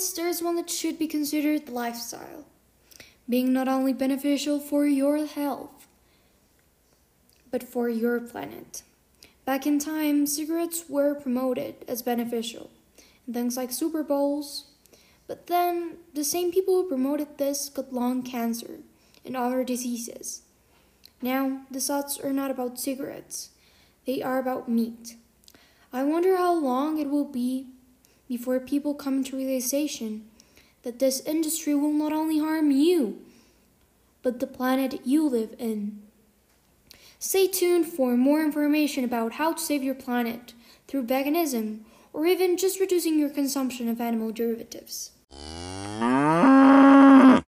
cigarettes, there's one that should be considered lifestyle, being not only beneficial for your health, but for your planet. Back in time, cigarettes were promoted as beneficial and things like Super Bowls, but then the same people who promoted this got lung cancer and other diseases. Now, the thoughts are not about cigarettes, they are about meat. I wonder how long it will be before people come to realization that this industry will not only harm you, but the planet you live in. Stay tuned for more information about how to save your planet through veganism or even just reducing your consumption of animal derivatives.